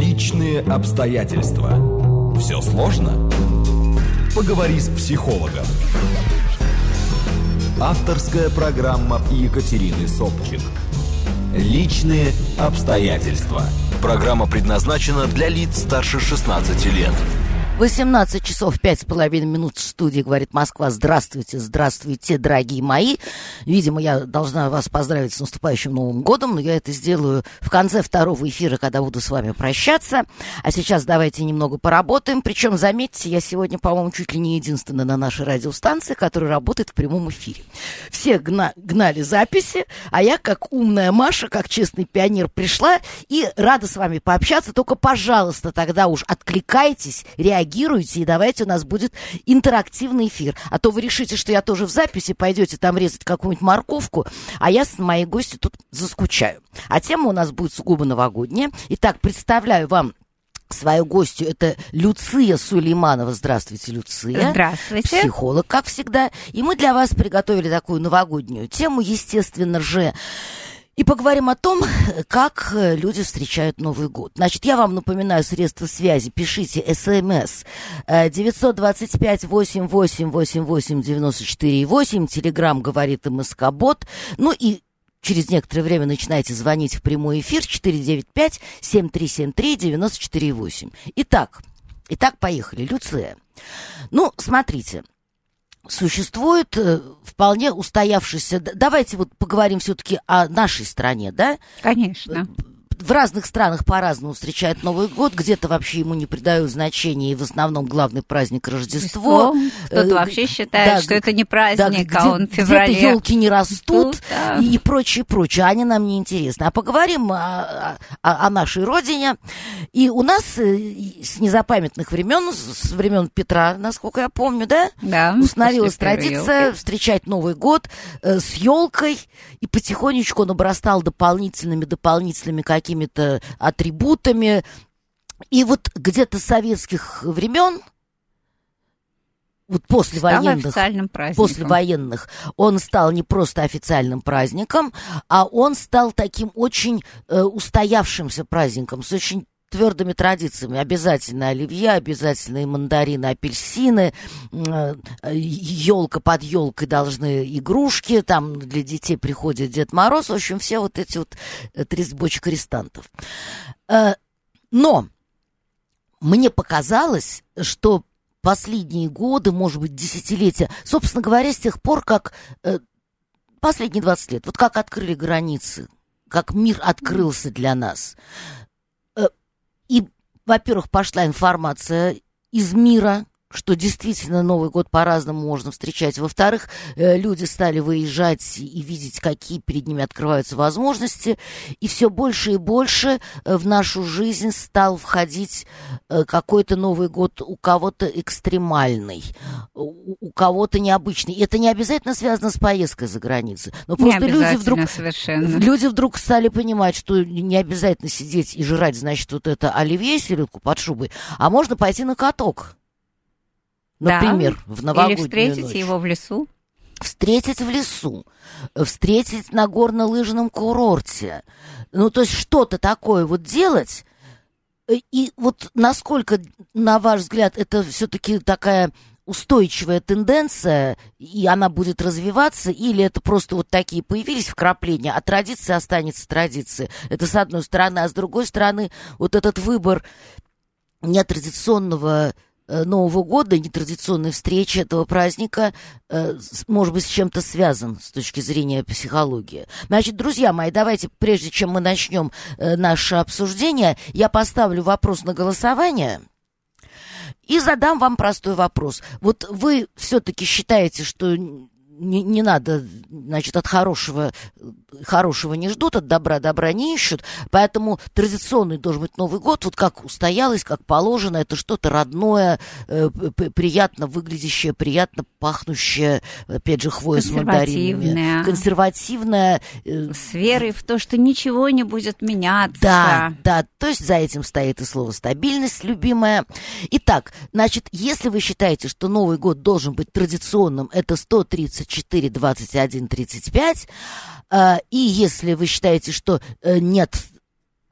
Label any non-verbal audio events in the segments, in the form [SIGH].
Личные обстоятельства. Все сложно? Поговори с психологом. Авторская программа Екатерины Собчик. Личные обстоятельства. Программа предназначена для лиц старше 16 лет. 18 часов 5 с половиной минут в студии, говорит Москва. Здравствуйте, здравствуйте, дорогие мои. Видимо, я должна вас поздравить с наступающим Новым годом, но я это сделаю в конце второго эфира, когда буду с вами прощаться. А сейчас давайте немного поработаем. Причем, заметьте, я сегодня, по-моему, чуть ли не единственная на нашей радиостанции, которая работает в прямом эфире. Все гна- гнали записи, а я, как умная Маша, как честный пионер, пришла и рада с вами пообщаться. Только, пожалуйста, тогда уж откликайтесь, реагируйте реагируйте, и давайте у нас будет интерактивный эфир. А то вы решите, что я тоже в записи, пойдете там резать какую-нибудь морковку, а я с моей гостью тут заскучаю. А тема у нас будет сугубо новогодняя. Итак, представляю вам свою гостью. Это Люция Сулейманова. Здравствуйте, Люция. Здравствуйте. Психолог, как всегда. И мы для вас приготовили такую новогоднюю тему, естественно же. И поговорим о том, [LAUGHS] как люди встречают Новый год. Значит, я вам напоминаю средства связи. Пишите смс 925-8888-94-8. Телеграмм говорит МСК-бот. Ну и через некоторое время начинаете звонить в прямой эфир 495-7373-94-8. Итак, итак, поехали. Люция. Ну, смотрите, существует э, вполне устоявшийся... Давайте вот поговорим все-таки о нашей стране, да? Конечно. В разных странах по-разному встречают Новый год, где-то вообще ему не придают значения, и в основном главный праздник Рождество. Кто-то э, вообще считает, да, что это не праздник, да, а он в феврале. Где-то елки не растут Тут, да. и прочее, прочее. Они нам не интересны. А поговорим о, о, о нашей родине. И у нас э, с незапамятных времен, с времен Петра, насколько я помню, да, да установилась традиция елки. встречать Новый год э, с елкой, и потихонечку он обрастал дополнительными, дополнительными какими какими-то атрибутами. И вот где-то советских времен, вот после стал военных, официальным праздником. после военных, он стал не просто официальным праздником, а он стал таким очень э, устоявшимся праздником, с очень твердыми традициями. Обязательно оливье, обязательно и мандарины, апельсины, елка э, под елкой должны игрушки, там для детей приходит Дед Мороз. В общем, все вот эти вот 30 бочек арестантов. Э, но мне показалось, что последние годы, может быть, десятилетия, собственно говоря, с тех пор, как э, последние 20 лет, вот как открыли границы, как мир открылся для нас, и, во-первых, пошла информация из мира, что действительно Новый год по-разному можно встречать. Во-вторых, э, люди стали выезжать и видеть, какие перед ними открываются возможности. И все больше и больше э, в нашу жизнь стал входить э, какой-то Новый год у кого-то экстремальный, у кого-то необычный. И это не обязательно связано с поездкой за границу. Но просто люди вдруг, совершенно. люди вдруг стали понимать, что не обязательно сидеть и жрать, значит, вот это оливье селедку под шубой, а можно пойти на каток. Например, да. в новогоднюю Или встретить ночь. его в лесу. Встретить в лесу, встретить на горно-лыжном курорте. Ну, то есть что-то такое вот делать. И вот насколько, на ваш взгляд, это все-таки такая устойчивая тенденция, и она будет развиваться, или это просто вот такие появились вкрапления, а традиция останется традицией. Это с одной стороны, а с другой стороны, вот этот выбор нетрадиционного Э, Нового года, нетрадиционной встречи этого праздника, э, может быть, с чем-то связан с точки зрения психологии. Значит, друзья мои, давайте, прежде чем мы начнем э, наше обсуждение, я поставлю вопрос на голосование. И задам вам простой вопрос. Вот вы все-таки считаете, что не, не надо, значит, от хорошего, хорошего не ждут, от добра добра не ищут, поэтому традиционный должен быть Новый год, вот как устоялось, как положено, это что-то родное, э, приятно выглядящее, приятно пахнущее, опять же, хвоя с мандаринами. Консервативное. Э, с верой в то, что ничего не будет меняться. Да, да, то есть за этим стоит и слово стабильность, любимая. Итак, значит, если вы считаете, что Новый год должен быть традиционным, это 130 4 21 35. И если вы считаете, что э, нет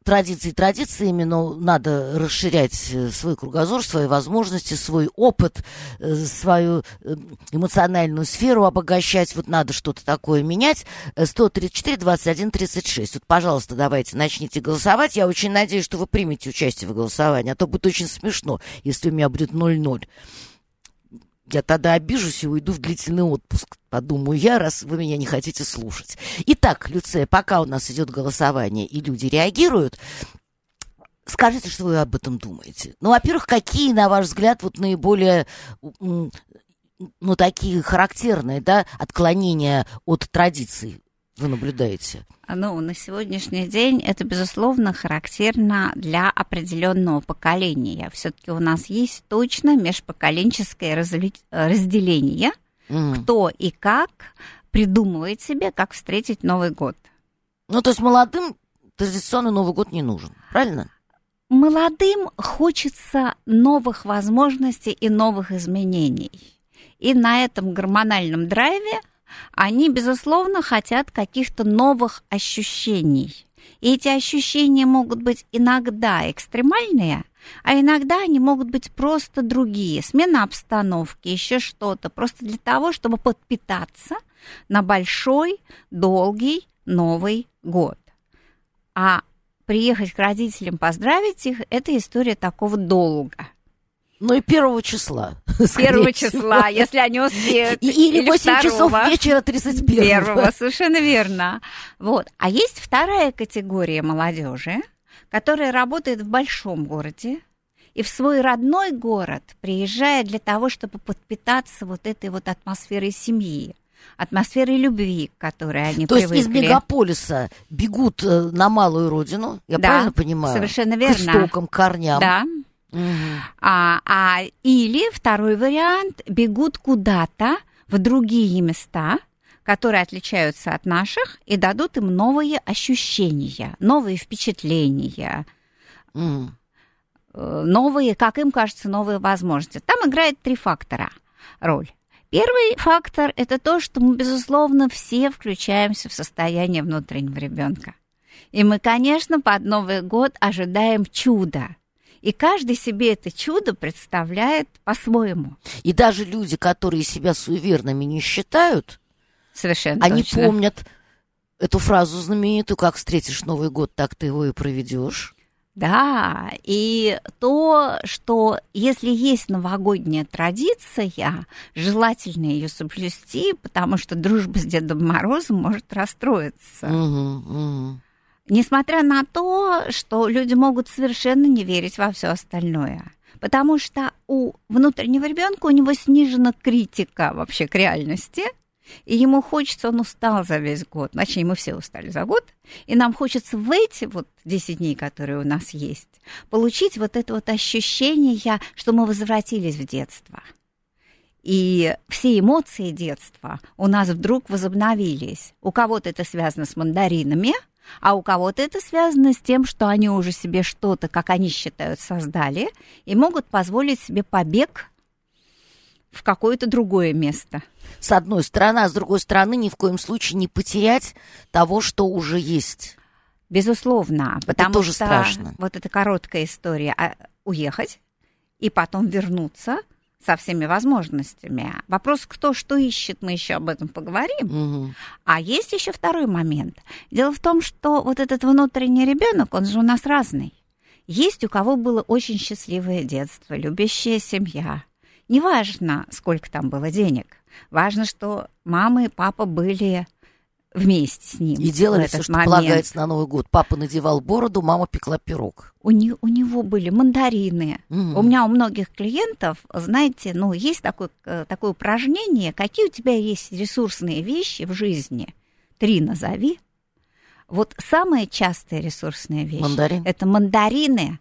традиции традициями, но надо расширять э, свой кругозор, свои возможности, свой опыт, э, свою эмоциональную сферу обогащать. Вот надо что-то такое менять. 134, 21, 36. Вот, пожалуйста, давайте начните голосовать. Я очень надеюсь, что вы примете участие в голосовании, а то будет очень смешно, если у меня будет 0-0. Я тогда обижусь и уйду в длительный отпуск, подумаю я, раз вы меня не хотите слушать. Итак, Люция, пока у нас идет голосование и люди реагируют, скажите, что вы об этом думаете. Ну, во-первых, какие, на ваш взгляд, вот наиболее ну, такие характерные, да, отклонения от традиций вы наблюдаете? Ну, на сегодняшний день это, безусловно, характерно для определенного поколения. Все-таки у нас есть точно межпоколенческое разделение, mm. кто и как придумывает себе, как встретить Новый год. Ну, то есть молодым традиционный Новый год не нужен, правильно? Молодым хочется новых возможностей и новых изменений. И на этом гормональном драйве они, безусловно, хотят каких-то новых ощущений. И эти ощущения могут быть иногда экстремальные, а иногда они могут быть просто другие. Смена обстановки, еще что-то. Просто для того, чтобы подпитаться на большой, долгий Новый год. А приехать к родителям поздравить их – это история такого долга – ну и первого числа. [LAUGHS] Первого числа, если они успеют. Или, или 8 часов вечера 31 Первого, совершенно верно. Вот. А есть вторая категория молодежи, которая работает в большом городе, и в свой родной город приезжает для того, чтобы подпитаться вот этой вот атмосферой семьи атмосферой любви, к которой они То привыкли. есть из мегаполиса бегут э, на малую родину, я да, правильно понимаю? совершенно верно. К истокам, корням. Да, Угу. А, а, или второй вариант бегут куда-то в другие места, которые отличаются от наших и дадут им новые ощущения, новые впечатления, угу. новые, как им кажется, новые возможности. Там играет три фактора роль. Первый фактор – это то, что мы, безусловно, все включаемся в состояние внутреннего ребенка. И мы, конечно, под Новый год ожидаем чуда – и каждый себе это чудо представляет по-своему. И даже люди, которые себя суеверными не считают, Совершенно они точно. помнят эту фразу знаменитую, как встретишь Новый год, так ты его и проведешь. Да, и то, что если есть новогодняя традиция, желательно ее соблюсти, потому что дружба с Дедом Морозом может расстроиться. Угу, угу. Несмотря на то, что люди могут совершенно не верить во все остальное. Потому что у внутреннего ребенка у него снижена критика вообще к реальности, и ему хочется, он устал за весь год, точнее, мы все устали за год, и нам хочется в эти вот 10 дней, которые у нас есть, получить вот это вот ощущение, что мы возвратились в детство. И все эмоции детства у нас вдруг возобновились. У кого-то это связано с мандаринами – а у кого-то это связано с тем, что они уже себе что-то, как они считают, создали и могут позволить себе побег в какое-то другое место. С одной стороны, а с другой стороны, ни в коем случае не потерять того, что уже есть. Безусловно, потому тоже что страшно. вот эта короткая история, а уехать и потом вернуться – со всеми возможностями. Вопрос, кто что ищет, мы еще об этом поговорим. Угу. А есть еще второй момент. Дело в том, что вот этот внутренний ребенок, он же у нас разный. Есть у кого было очень счастливое детство, любящая семья. Неважно, сколько там было денег. Важно, что мама и папа были вместе с ним. И делали все, что момент. полагается на Новый год. Папа надевал бороду, мама пекла пирог. У, не, у него были мандарины. Mm. У меня у многих клиентов, знаете, ну, есть такое, э, такое упражнение, какие у тебя есть ресурсные вещи в жизни. Три назови. Вот самая частая ресурсная вещь Мандарин. это мандарины,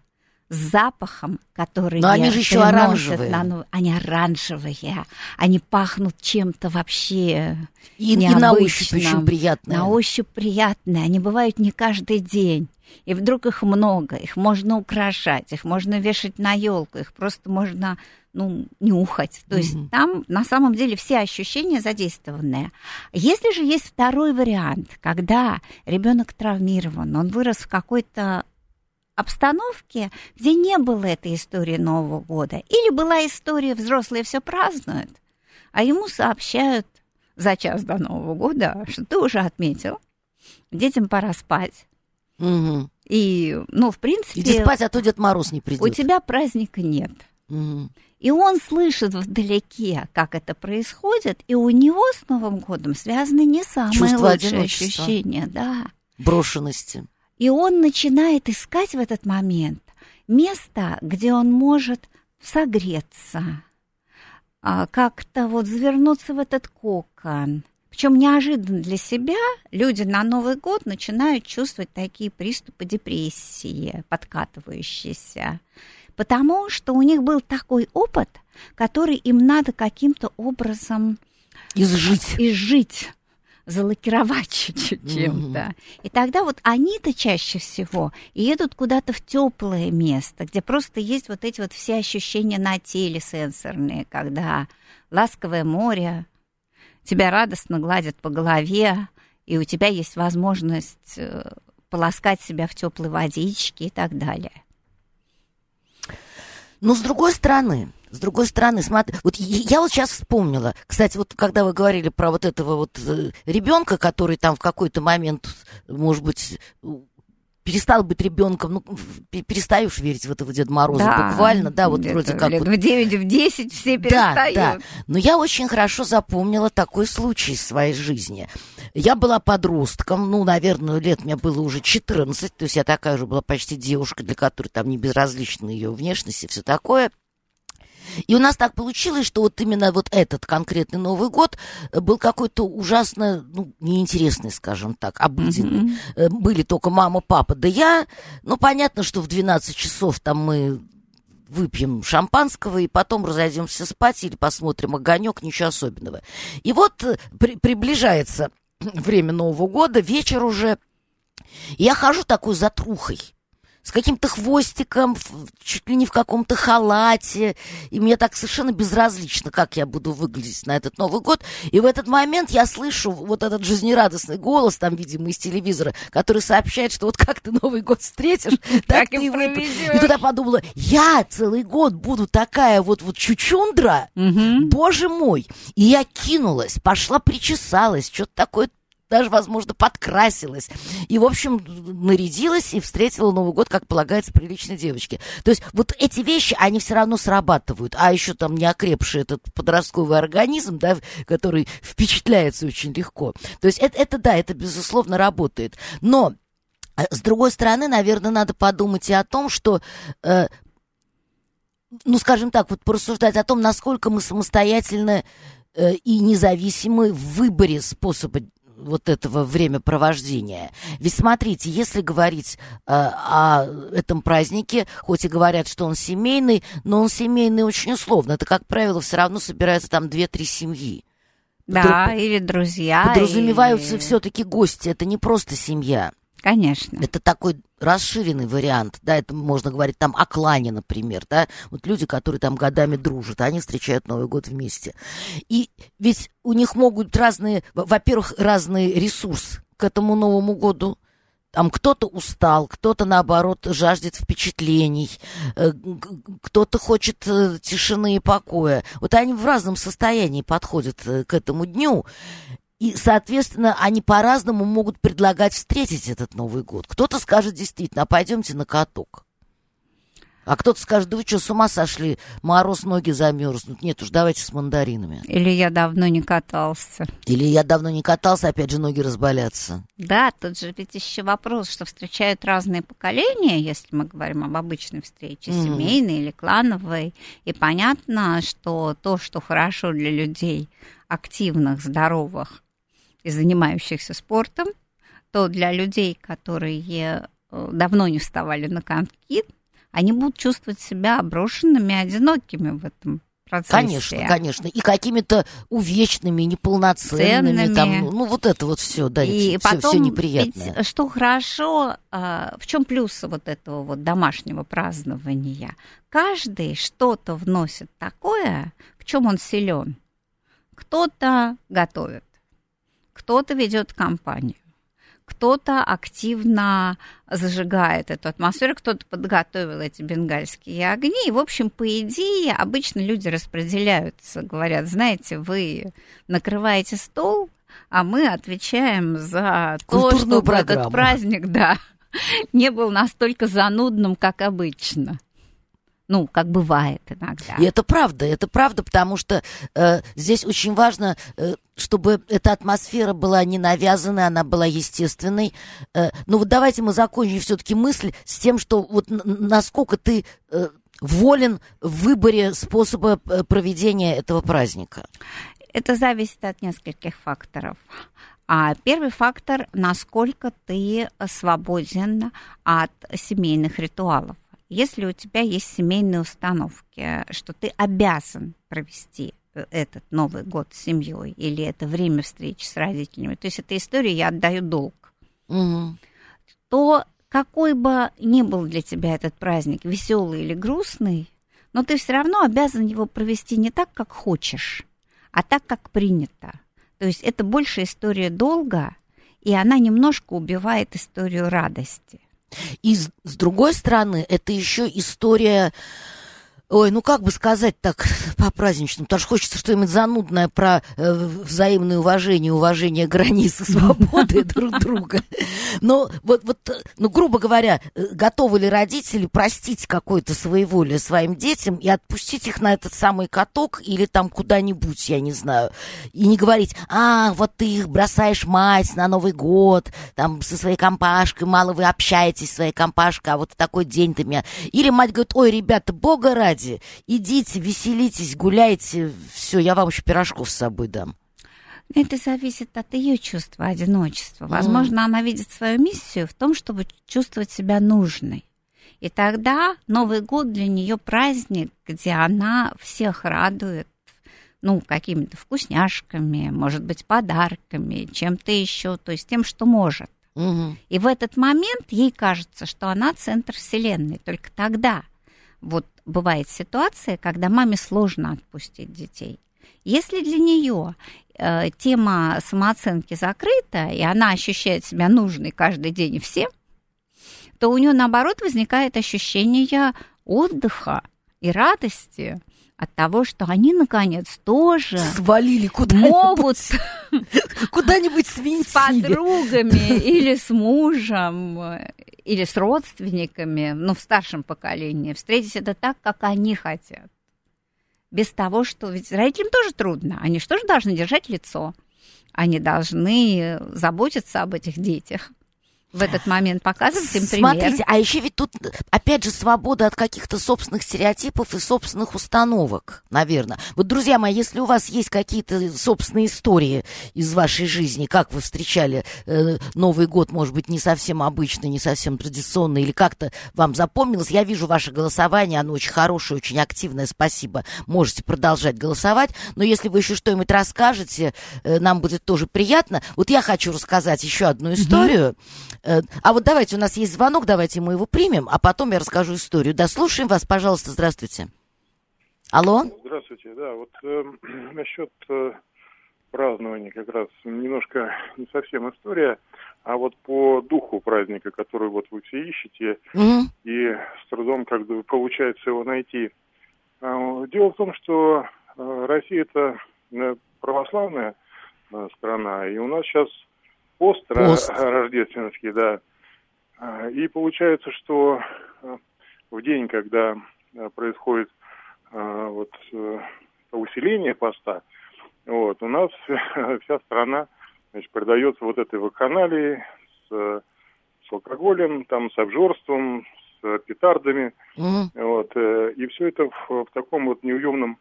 запахом, который Но они же еще оранжевые. На, они оранжевые, они пахнут чем-то вообще и, необычным. и на ощупь очень приятные. На ощупь приятные, они бывают не каждый день. И вдруг их много, их можно украшать, их можно вешать на елку, их просто можно ну, нюхать. То есть mm-hmm. там на самом деле все ощущения задействованные. Если же есть второй вариант, когда ребенок травмирован, он вырос в какой-то обстановке, где не было этой истории Нового года. Или была история, взрослые все празднуют, а ему сообщают за час до Нового года, что ты уже отметил, детям пора спать. Мгм. И, ну, в принципе, Иди спать, а то Дед Мороз не придет. у тебя праздника нет. Мгм. И он слышит вдалеке, как это происходит, и у него с Новым годом связаны не самые Чувство лучшие ощущения, да. Брошенности. И он начинает искать в этот момент место, где он может согреться, а, как-то вот завернуться в этот кокон. Причем неожиданно для себя люди на Новый год начинают чувствовать такие приступы депрессии, подкатывающиеся, потому что у них был такой опыт, который им надо каким-то образом Изжить. изжить, залакировать [LAUGHS] чуть-чуть чем-то. И тогда вот они-то чаще всего едут куда-то в теплое место, где просто есть вот эти вот все ощущения на теле сенсорные, когда ласковое море тебя радостно гладит по голове, и у тебя есть возможность э, полоскать себя в теплой водичке и так далее. Но с другой стороны, с другой стороны, смотри, вот я вот сейчас вспомнила, кстати, вот когда вы говорили про вот этого вот ребенка, который там в какой-то момент, может быть, перестал быть ребенком, ну, перестаешь верить в этого Деда Мороза буквально, да, вот вроде как лет вот в 9, в 10 все Да, перестают. да. Но я очень хорошо запомнила такой случай в своей жизни. Я была подростком, ну, наверное, лет мне было уже 14, то есть я такая уже была почти девушка, для которой там не безразлична ее внешность и все такое. И у нас так получилось, что вот именно вот этот конкретный Новый год э, был какой-то ужасно, ну, неинтересный, скажем так, обыденный. Э, Были только мама, папа, да я. Ну, понятно, что в 12 часов там мы выпьем шампанского и потом разойдемся спать или посмотрим огонек, ничего особенного. И вот э, при- приближается [CLEARS THROAT] время Нового года, вечер уже. И я хожу такой затрухой с каким-то хвостиком, чуть ли не в каком-то халате, и мне так совершенно безразлично, как я буду выглядеть на этот Новый год. И в этот момент я слышу вот этот жизнерадостный голос, там, видимо, из телевизора, который сообщает, что вот как ты Новый год встретишь, [LAUGHS] так ты и выпьешь. И тут я подумала, я целый год буду такая вот, вот чучундра, боже мой. И я кинулась, пошла причесалась, что-то такое даже, возможно, подкрасилась. И, в общем, нарядилась и встретила Новый год, как полагается, приличной девочке. То есть вот эти вещи, они все равно срабатывают. А еще там не окрепший этот подростковый организм, да, который впечатляется очень легко. То есть это, это да, это, безусловно, работает. Но э, с другой стороны, наверное, надо подумать и о том, что э, ну, скажем так, вот порассуждать о том, насколько мы самостоятельны э, и независимы в выборе способа вот этого времяпровождения. Ведь смотрите, если говорить э, о этом празднике, хоть и говорят, что он семейный, но он семейный очень условно. Это, как правило, все равно собираются там две-три семьи. Да, или друзья. Подразумеваются или- все-таки гости, это не просто семья. Конечно. Это такой расширенный вариант, да, это можно говорить там о клане, например, да, вот люди, которые там годами дружат, они встречают Новый год вместе. И ведь у них могут разные, во- во-первых, разный ресурс к этому Новому году. Там кто-то устал, кто-то, наоборот, жаждет впечатлений, э, кто-то хочет э, тишины и покоя. Вот они в разном состоянии подходят э, к этому дню. И, соответственно, они по-разному могут предлагать встретить этот Новый год. Кто-то скажет действительно, а пойдемте на каток. А кто-то скажет, да вы что, с ума сошли, мороз, ноги замерзнут. Нет уж, давайте с мандаринами. Или я давно не катался. Или я давно не катался, опять же, ноги разболятся. Да, тут же ведь еще вопрос, что встречают разные поколения, если мы говорим об обычной встрече, Мгм. семейной или клановой. И понятно, что то, что хорошо для людей активных, здоровых и занимающихся спортом, то для людей, которые э, давно не вставали на коньки, они будут чувствовать себя брошенными, одинокими в этом процессе. Конечно, конечно. И какими-то увечными, неполноценными. Ценными. Там, ну, вот это вот все, да, И все, потом, неприятное. ведь, что хорошо, а, в чем плюс вот этого вот домашнего празднования? Каждый что-то вносит такое, в чем он силен. Кто-то готовит, кто-то ведет компанию, кто-то активно зажигает эту атмосферу, кто-то подготовил эти бенгальские огни. И, в общем, по идее, обычно люди распределяются, говорят, знаете, вы накрываете стол, а мы отвечаем за то, чтобы программу. этот праздник, [LAUGHS] да, не был настолько занудным, как обычно ну, как бывает иногда. И это правда, это правда, потому что э, здесь очень важно, э, чтобы эта атмосфера была не навязанной, она была естественной. Э, ну вот давайте мы закончим все-таки мысль с тем, что вот насколько ты э, волен в выборе способа э, проведения этого праздника. Это зависит от нескольких факторов. А первый фактор, насколько ты свободен от семейных ритуалов. Если у тебя есть семейные установки, что ты обязан провести э, этот Новый год с семьей, или это время встречи с родителями, то есть эта история «я отдаю долг», угу. то какой бы ни был для тебя этот праздник, веселый или грустный, но ты все равно обязан его провести не так, как хочешь, а так, как принято. То есть это больше история долга, и она немножко убивает историю радости. И с, другой стороны, это еще история Ой, ну как бы сказать так [LAUGHS] по-праздничному, потому что хочется что-нибудь занудное про э, взаимное уважение, уважение границ и свободы [LAUGHS] друг друга. Но вот, вот, ну, грубо говоря, э, готовы ли родители простить какое-то своеволие своим детям и отпустить их на этот самый каток или там куда-нибудь, я не знаю, и не говорить, а, вот ты их бросаешь мать на Новый год, там, со своей компашкой, мало вы общаетесь с своей компашкой, а вот такой день ты меня... Или мать говорит, ой, ребята, бога ради, ради, идите, веселитесь, гуляйте, все, я вам еще пирожков с собой дам. Это зависит от ее чувства одиночества. Возможно, mm. она видит свою миссию в том, чтобы чувствовать себя нужной. И тогда Новый год для нее праздник, где она всех радует, ну, какими-то вкусняшками, может быть, подарками, чем-то еще, то есть тем, что может. Угу. И в этот момент ей кажется, что она центр Вселенной. Только тогда вот бывает ситуация, когда маме сложно отпустить детей. Если для нее э, тема самооценки закрыта, и она ощущает себя нужной каждый день всем, то у нее наоборот возникает ощущение отдыха и радости от того, что они наконец тоже свалили куда могут [LAUGHS] куда-нибудь свинтили. с подругами [LAUGHS] или с мужем или с родственниками, ну, в старшем поколении, встретить это так, как они хотят. Без того, что... Ведь родителям тоже трудно. Они что же должны держать лицо? Они должны заботиться об этих детях в этот момент показывать им пример. Смотрите, а еще ведь тут, опять же, свобода от каких-то собственных стереотипов и собственных установок, наверное. Вот, друзья мои, если у вас есть какие-то собственные истории из вашей жизни, как вы встречали э, Новый год, может быть, не совсем обычный, не совсем традиционный, или как-то вам запомнилось, я вижу ваше голосование, оно очень хорошее, очень активное, спасибо. Можете продолжать голосовать, но если вы еще что-нибудь расскажете, э, нам будет тоже приятно. Вот я хочу рассказать еще одну историю. Mm-hmm а вот давайте, у нас есть звонок, давайте мы его примем, а потом я расскажу историю. Да, слушаем вас, пожалуйста, здравствуйте. Алло? Здравствуйте, да, вот э, [CLEARS THROAT] насчет э, празднования как раз немножко не совсем история, а вот по духу праздника, который вот вы все ищете, угу. и с трудом как бы получается его найти. Э, дело в том, что э, Россия это э, православная э, страна, и у нас сейчас пост, пост. рождественский, да. А, и получается, что а, в день, когда а, происходит вот усиление поста, вот, у нас [LAUGHS] вся страна значит, продается вот этой вакханалии с, с алкоголем, там, с обжорством, с петардами, mm вот, э, и все это в, в таком вот неуемном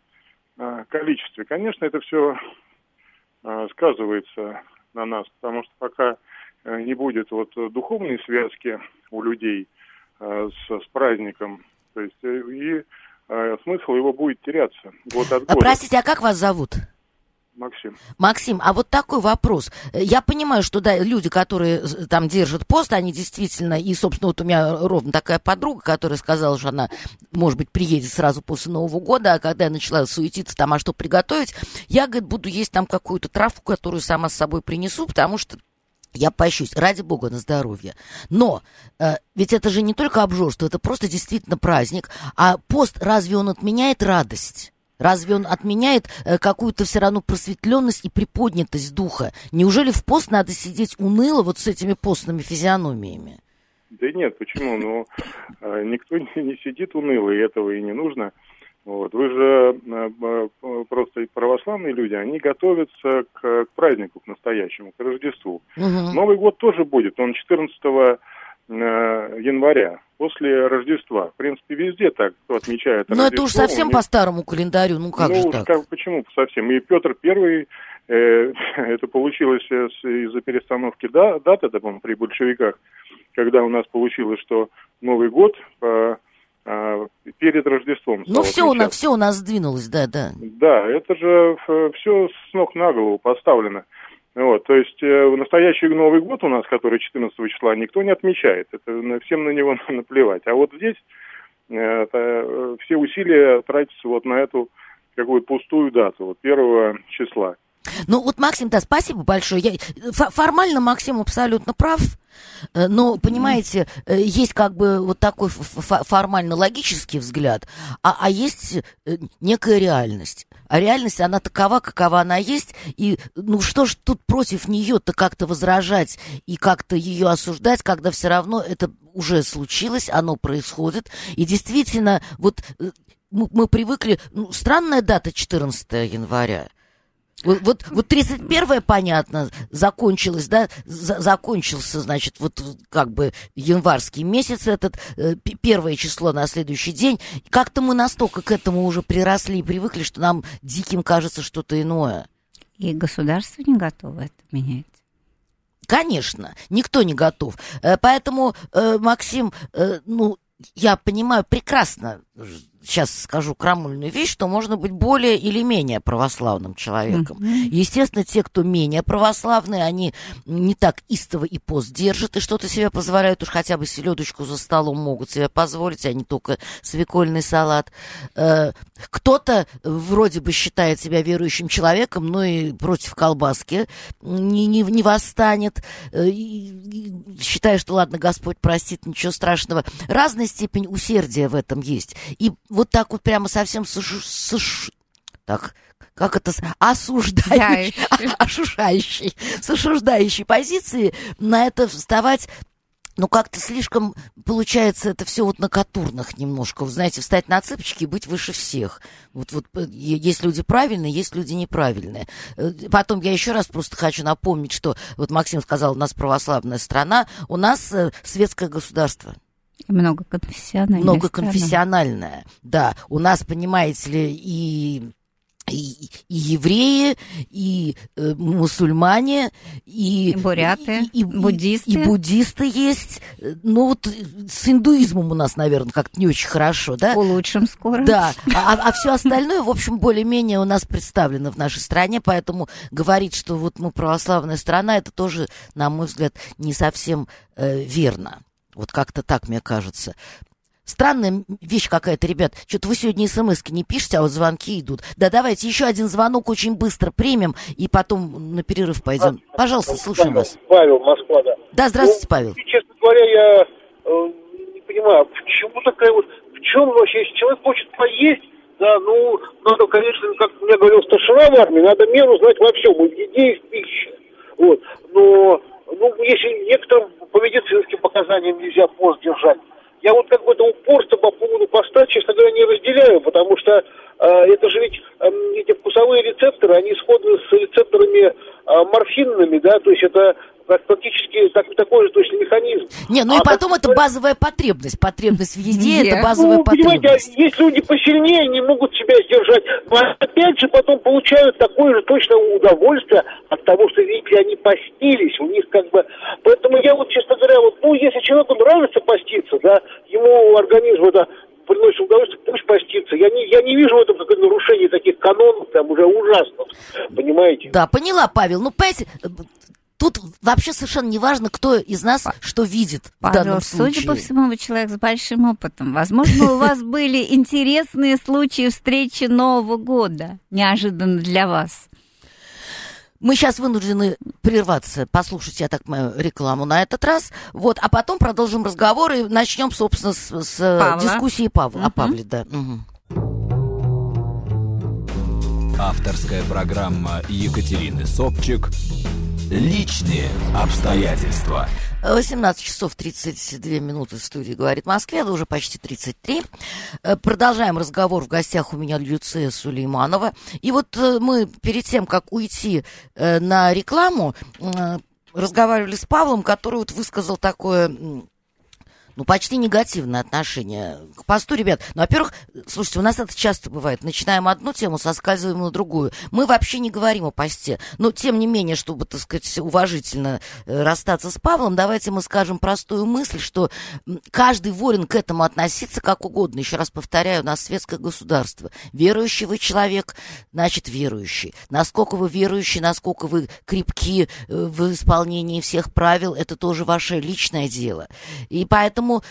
количестве. Конечно, это все сказывается на нас, потому что пока э, не будет вот духовной связки у людей э, с, с праздником, то есть э, и смысл его будет теряться год от года. Простите, а как вас зовут? Максим. Максим, а вот такой вопрос. Я понимаю, что да, люди, которые там держат пост, они действительно, и, собственно, вот у меня ровно такая подруга, которая сказала, что она, может быть, приедет сразу после Нового года, а когда я начала суетиться там, а что приготовить, я, говорит, буду есть там какую-то травку, которую сама с собой принесу, потому что я пощусь, ради бога, на здоровье. Но э, ведь это же не только обжорство, это просто действительно праздник. А пост, разве он отменяет радость? Разве он отменяет э, какую-то все равно просветленность и приподнятость духа? Неужели в пост надо сидеть уныло вот с этими постными физиономиями? Да нет, почему? Ну, э, никто не, сидит уныло, и этого и не нужно. Вот. Вы же э, просто православные люди, они готовятся к, к празднику, к настоящему, к Рождеству. Угу. Новый год тоже будет, он 14 января, после Рождества. В принципе, везде так, кто отмечает Но это уж совсем по старому календарю, ну как ну, же так? Как, почему совсем? И Петр Первый, э, [LAUGHS] это получилось из-за перестановки да, даты, да, при большевиках, когда у нас получилось, что Новый год по а, перед Рождеством. Ну, все у, нас, все у нас сдвинулось, да, да. Да, это же все с ног на голову поставлено. Вот, то есть э, настоящий Новый год у нас, который 14 числа, никто не отмечает. Это всем на него [LAUGHS] наплевать. А вот здесь э, это, э, все усилия тратятся вот на эту какую-то пустую дату, вот первого числа. Ну вот, Максим, да, спасибо большое. Я, формально Максим абсолютно прав. Э, но, понимаете, э, есть как бы вот такой формально-логический взгляд, а, а есть э, некая реальность. А реальность, она такова, какова она есть, и ну что ж тут против нее-то как-то возражать и как-то ее осуждать, когда все равно это уже случилось, оно происходит, и действительно, вот мы, мы привыкли, ну, странная дата 14 января, вот, вот, вот 31 понятно, закончилось, да, за, закончился, значит, вот как бы январский месяц этот, э, первое число на следующий день. Как-то мы настолько к этому уже приросли и привыкли, что нам диким кажется что-то иное. И государство не готово это менять. Конечно, никто не готов. Э, поэтому, э, Максим, ну, я понимаю прекрасно, сейчас скажу крамольную вещь, что можно быть более или менее православным человеком. Mm-hmm. Естественно, те, кто менее православные, они не так истово и пост держат, и что-то себе позволяют, уж хотя бы селедочку за столом могут себе позволить, а не только свекольный салат. Э, кто-то вроде бы считает себя верующим человеком, но и против колбаски не, не, не восстанет, э, считая, что ладно, Господь простит, ничего страшного. Разная степень усердия в этом есть. И вот так вот прямо совсем суш... суш... так, как это, осуждающий, [LAUGHS] осуждающий, с осуждающей позиции на это вставать ну, как-то слишком получается это все вот на катурных немножко. Вы знаете, встать на цыпочки и быть выше всех. Вот, вот э, есть люди правильные, есть люди неправильные. Э, потом я еще раз просто хочу напомнить, что вот Максим сказал, у нас православная страна, у нас э, светское государство. Многоконфессиональная. Многоконфессиональная, да. У нас, понимаете ли, и и, и евреи, и э, мусульмане, и, и буряты, и, и, буддисты. И, и буддисты есть. Ну вот с индуизмом у нас, наверное, как-то не очень хорошо, да? Улучшим скоро. Да, а, а все остальное, в общем, более-менее у нас представлено в нашей стране, поэтому говорить, что вот мы православная страна, это тоже, на мой взгляд, не совсем э, верно. Вот как-то так, мне кажется. Странная вещь какая-то, ребят. Что-то вы сегодня смс не пишете, а вот звонки идут. Да давайте еще один звонок очень быстро примем, и потом на перерыв пойдем. Пожалуйста, слушаем вас. Павел, Москва, да. Да, здравствуйте, Павел. Ну, честно говоря, я э, не понимаю, почему такая вот... В чем вообще, если человек хочет поесть, да, ну, надо, конечно, как мне говорил старшина в армии, надо меру знать во всем, и в еде, и в пище. Вот. Но, ну, если некоторым по медицинским показаниям нельзя пост держать, я вот как бы это упорство по поводу поста, честно говоря, не разделяю, потому что э, это же ведь э, эти вкусовые рецепторы, они сходны с рецепторами э, морфинными, да, то есть это практически так, такой же точно механизм. Не, ну а и потом как... это базовая потребность. Потребность в еде Нет. это базовая ну, потребность. Понимаете, а есть люди посильнее, не могут себя сдержать. Но опять же потом получают такое же точно удовольствие от того, что, видите, они постились. У них как бы... Поэтому я вот, честно говоря, вот, ну, если человеку нравится поститься, да, ему организм это приносит удовольствие, пусть постится. Я не, я не вижу в этом как нарушение таких канонов, там уже ужасно, понимаете? Да, поняла, Павел. Ну, понимаете, Тут вообще совершенно не важно, кто из нас что видит Павел, в данном случае. Судя по всему, вы человек с большим опытом. Возможно, у вас [LAUGHS] были интересные случаи встречи Нового года, неожиданно для вас. Мы сейчас вынуждены прерваться, послушать, я так понимаю, рекламу на этот раз. Вот, а потом продолжим разговор и начнем, собственно, с, с Павла. дискуссии Павла. Угу. О Павле, да. Угу. Авторская программа Екатерины Собчик «Личные обстоятельства». 18 часов 32 минуты в студии «Говорит Москве», это уже почти 33. Э, продолжаем разговор. В гостях у меня Люция Сулейманова. И вот э, мы перед тем, как уйти э, на рекламу, разговаривали с Павлом, который вот высказал такое ну, почти негативное отношение к посту, ребят. Ну, во-первых, слушайте, у нас это часто бывает. Начинаем одну тему, соскальзываем на другую. Мы вообще не говорим о посте. Но, тем не менее, чтобы, так сказать, уважительно э, расстаться с Павлом, давайте мы скажем простую мысль, что каждый волен к этому относиться как угодно. Еще раз повторяю, у нас светское государство. Верующий вы человек, значит, верующий. Насколько вы верующий, насколько вы крепки э, в исполнении всех правил, это тоже ваше личное дело. И поэтому Поэтому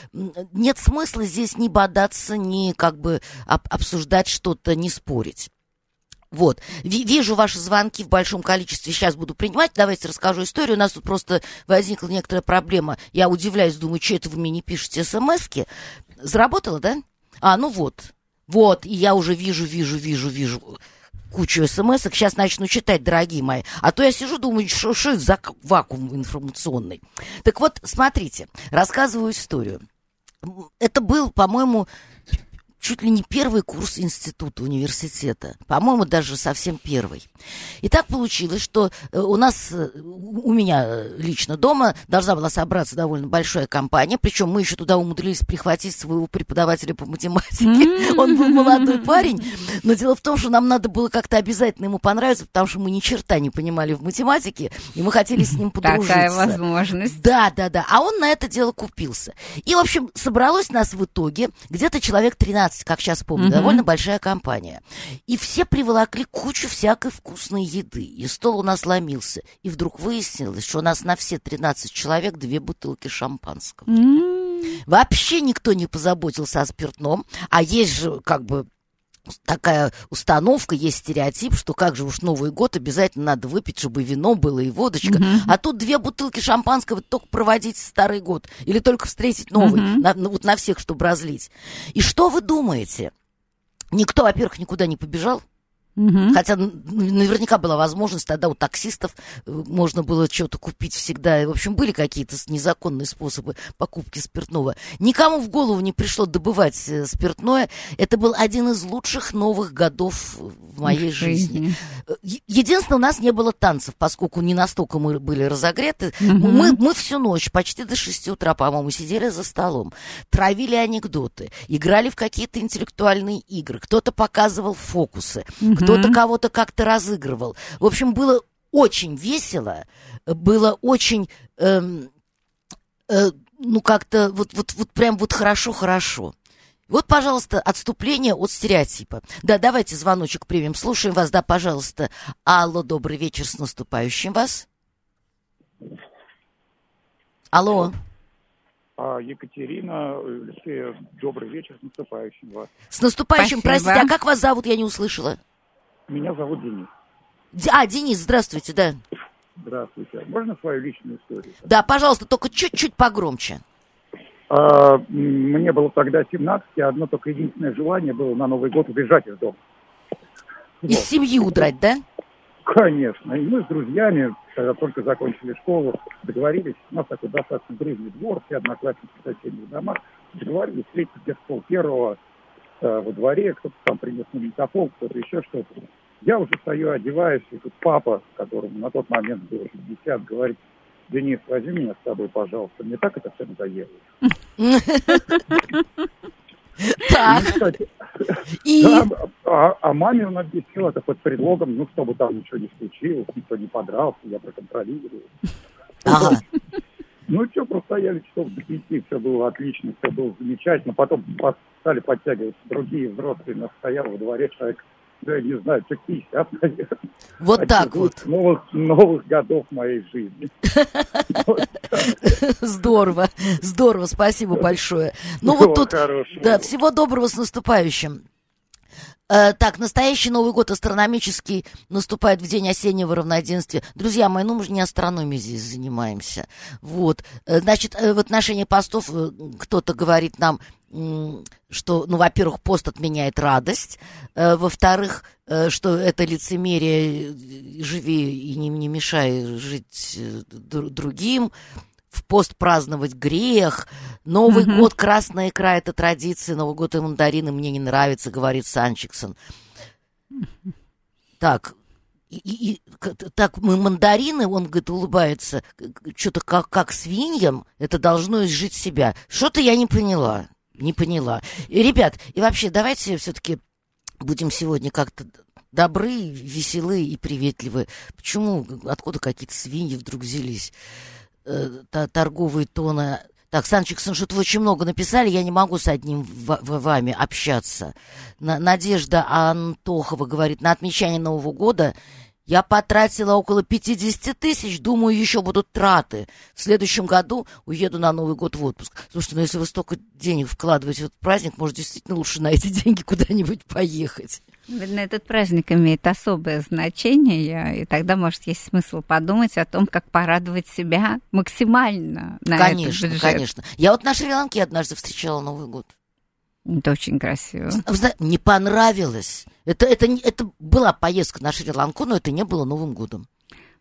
нет смысла здесь ни бодаться, ни как бы обсуждать что-то, не спорить. Вот. Вижу ваши звонки в большом количестве, сейчас буду принимать. Давайте расскажу историю. У нас тут просто возникла некоторая проблема. Я удивляюсь, думаю, что это вы мне не пишете смс-ки. Заработало, да? А, ну вот. Вот, и я уже вижу, вижу, вижу, вижу кучу смс Сейчас начну читать, дорогие мои. А то я сижу, думаю, что, что это за вакуум информационный. Так вот, смотрите, рассказываю историю. Это был, по-моему, чуть ли не первый курс института, университета. По-моему, даже совсем первый. И так получилось, что э, у нас, э, у меня лично дома должна была собраться довольно большая компания, причем мы еще туда умудрились прихватить своего преподавателя по математике. Он был молодой парень, но дело в том, что нам надо было как-то обязательно ему понравиться, потому что мы ни черта не понимали в математике, и мы хотели с ним подружиться. Такая возможность. Да, да, да. А он на это дело купился. И, в общем, собралось нас в итоге где-то человек 13 15, как сейчас помню, угу. довольно большая компания. И все приволокли кучу всякой вкусной еды. И стол у нас ломился. И вдруг выяснилось, что у нас на все 13 человек две бутылки шампанского. Mm. Вообще никто не позаботился о спиртном. А есть же как бы такая установка, есть стереотип, что как же уж Новый год обязательно надо выпить, чтобы вино было и водочка. Mm-hmm. А тут две бутылки шампанского только проводить старый год или только встретить новый, mm-hmm. на, ну, вот на всех, чтобы разлить. И что вы думаете? Никто, во-первых, никуда не побежал. Угу. Хотя наверняка была возможность, тогда у таксистов э, можно было что-то купить всегда. В общем, были какие-то незаконные способы покупки спиртного. Никому в голову не пришло добывать э, спиртное. Это был один из лучших новых годов в моей в жизни. жизни. Э, единственное, у нас не было танцев, поскольку не настолько мы были разогреты. Угу. Мы, мы всю ночь, почти до 6 утра, по-моему, сидели за столом, травили анекдоты, играли в какие-то интеллектуальные игры. Кто-то показывал фокусы, угу кто-то кого-то как-то разыгрывал. В общем, было очень весело, было очень, эм, э, ну, как-то вот, вот, вот прям вот хорошо-хорошо. Вот, пожалуйста, отступление от стереотипа. Да, давайте звоночек примем. Слушаем вас, да, пожалуйста. Алло, добрый вечер, с наступающим вас. Алло. А Екатерина, Алексея, добрый вечер, с наступающим вас. С наступающим, Спасибо. простите, а как вас зовут, я не услышала? Меня зовут Денис. А, Денис, здравствуйте, да. Здравствуйте. Можно свою личную историю? Да, пожалуйста, только чуть-чуть погромче. А, мне было тогда 17, и одно только единственное желание было на Новый год убежать из дома. Из вот. семьи удрать, да? Конечно. И мы с друзьями, когда только закончили школу, договорились, у нас такой достаточно древний двор, все одноклассники в соседних домах, договорились встретиться где-то пол первого э, во дворе, кто-то там принес магнитофон, кто-то еще что-то. Я уже стою, одеваюсь, и тут папа, которому на тот момент было 50, говорит, Денис, возьми меня с собой, пожалуйста. Мне так это все надоело. Так. И... Да, а, а маме он объяснил это под предлогом, ну, чтобы там ничего не случилось, никто не подрался, я проконтролирую. Ага. Ну, что, простояли часов до пяти, все было отлично, все было замечательно. Потом стали подтягиваться другие взрослые, нас стоял во дворе человек я не знаю, что 50, наверное. Вот Один так вот. Новых, новых годов моей жизни. [LAUGHS] Здорово, здорово, спасибо большое. Ну вот тут, да, всего доброго с наступающим. Э, так, настоящий Новый год астрономический наступает в день осеннего равноденствия. Друзья мои, ну мы же не астрономией здесь занимаемся. Вот. Э, значит, э, в отношении постов э, кто-то говорит нам, что, ну, во-первых, пост отменяет радость, э, во-вторых, э, что это лицемерие, э, живи и не, не мешай жить э, другим, в пост праздновать грех. Новый mm-hmm. год, красная икра – это традиция. Новый год и мандарины мне не нравится, говорит Санчиксон. Так, и, и, так мы мандарины, он говорит, улыбается, что-то как, как свиньям, это должно изжить себя. Что-то я не поняла, не поняла. И, ребят, и вообще, давайте все-таки будем сегодня как-то добры, веселы и приветливы. Почему, откуда какие-то свиньи вдруг взялись? Э, торговые тоны. Так, Санчиксон, что-то вы очень много написали, я не могу с одним в, в, вами общаться. На, Надежда Антохова говорит, на отмечание Нового года я потратила около 50 тысяч, думаю, еще будут траты. В следующем году уеду на Новый год в отпуск. Слушайте, ну если вы столько денег вкладываете в этот праздник, может, действительно лучше на эти [LAUGHS] деньги куда-нибудь поехать. Видно, этот праздник имеет особое значение, и тогда, может, есть смысл подумать о том, как порадовать себя максимально на конечно, этот бюджет. Конечно, Я вот на Шри-Ланке однажды встречала Новый год. Это очень красиво. Не понравилось. Это, это, это была поездка на Шри-Ланку, но это не было Новым годом.